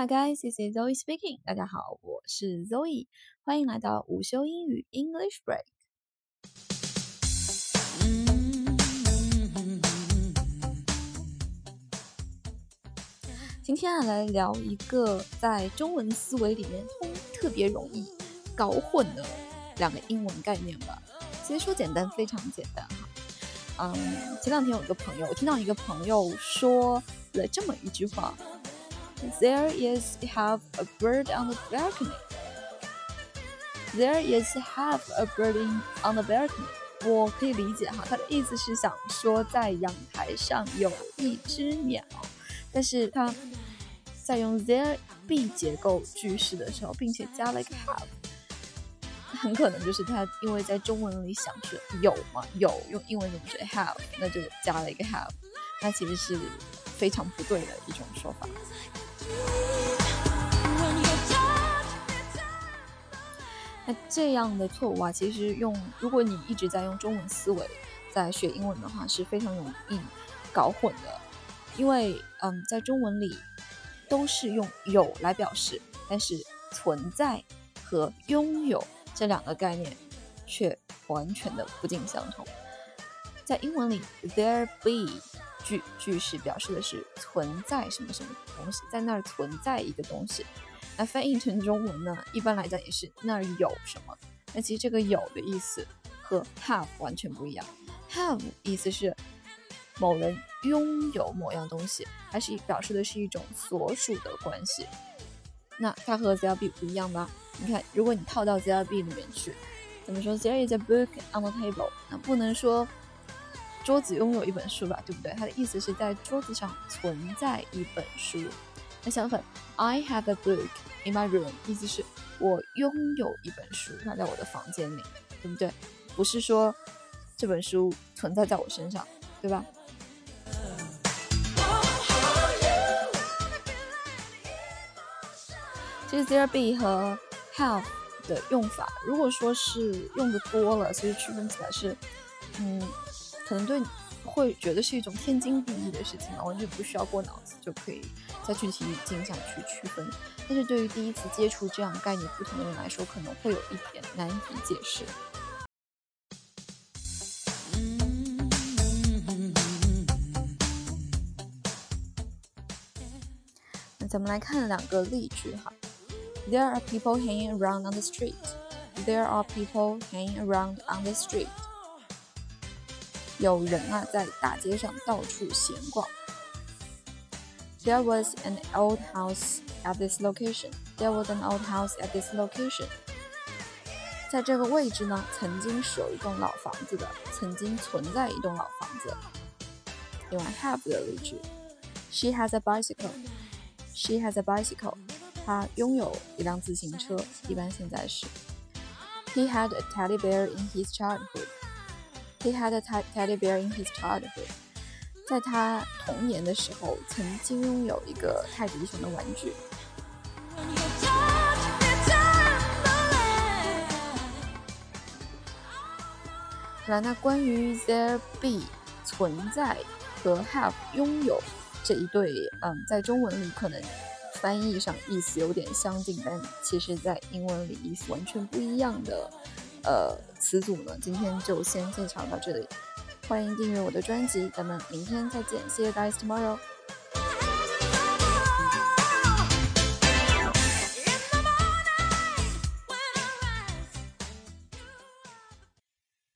Hi guys, this is Zoe speaking. 大家好，我是 Zoe，欢迎来到午休英语 English Break。今天啊，来聊一个在中文思维里面通特别容易搞混的两个英文概念吧。其实说简单，非常简单哈。嗯，前两天有一个朋友，我听到一个朋友说了这么一句话：“There is half a bird on the balcony.” There is half a bird in on the balcony. 我可以理解哈，他的意思是想说在阳台上有一只鸟，但是他在用 there be 结构句式的时候，并且加了一个 have。很可能就是他，因为在中文里想是有嘛，有用英文怎么说 have，那就加了一个 have，那其实是非常不对的一种说法。那这样的错误啊，其实用如果你一直在用中文思维在学英文的话，是非常容易搞混的，因为嗯，在中文里都是用有来表示，但是存在和拥有。这两个概念却完全的不尽相同。在英文里，there be 句句式表示的是存在什么什么东西，在那儿存在一个东西。那翻译成中文呢，一般来讲也是那儿有什么。那其实这个有的意思和 have 完全不一样。have 意思是某人拥有某样东西，它是表示的是一种所属的关系。那它和 there be 不一样吧？你看，如果你套到 there be 里面去，怎么说？There is a book on the table。那不能说桌子拥有一本书吧，对不对？它的意思是在桌子上存在一本书。那相反，I have a book in my room，意思是我拥有一本书，它在我的房间里，对不对？不是说这本书存在在我身上，对吧？其实 there be 和 have 的用法，如果说是用的多了，所以区分起来是，嗯，可能对会觉得是一种天经地义的事情啊，完全不需要过脑子就可以在具体语境下去区分。但是对于第一次接触这样概念不同的人来说，可能会有一点难以解释。那咱们来看两个例句哈。There are people hanging around on the street. There are people hanging around on the street. 有人啊在大街上到处闲逛。There was an old house at this location. There was an old house at this location. 在这个位置呢，曾经是有一栋老房子的，曾经存在一栋老房子。另外，have 的例句，She has a bicycle. She has a bicycle. 她拥有一辆自行车，一般现在是。He had a teddy bear in his childhood. He had a teddy bear in his childhood. 在他童年的时候，曾经拥有一个泰迪熊的玩具。好了，那关于 there be 存在和 have 拥有这一对，嗯，在中文里可能。翻译上意思有点相近，但其实在英文里意思完全不一样的呃词组呢。今天就先介绍到这里，欢迎订阅我的专辑，咱们明天再见，See you guys tomorrow。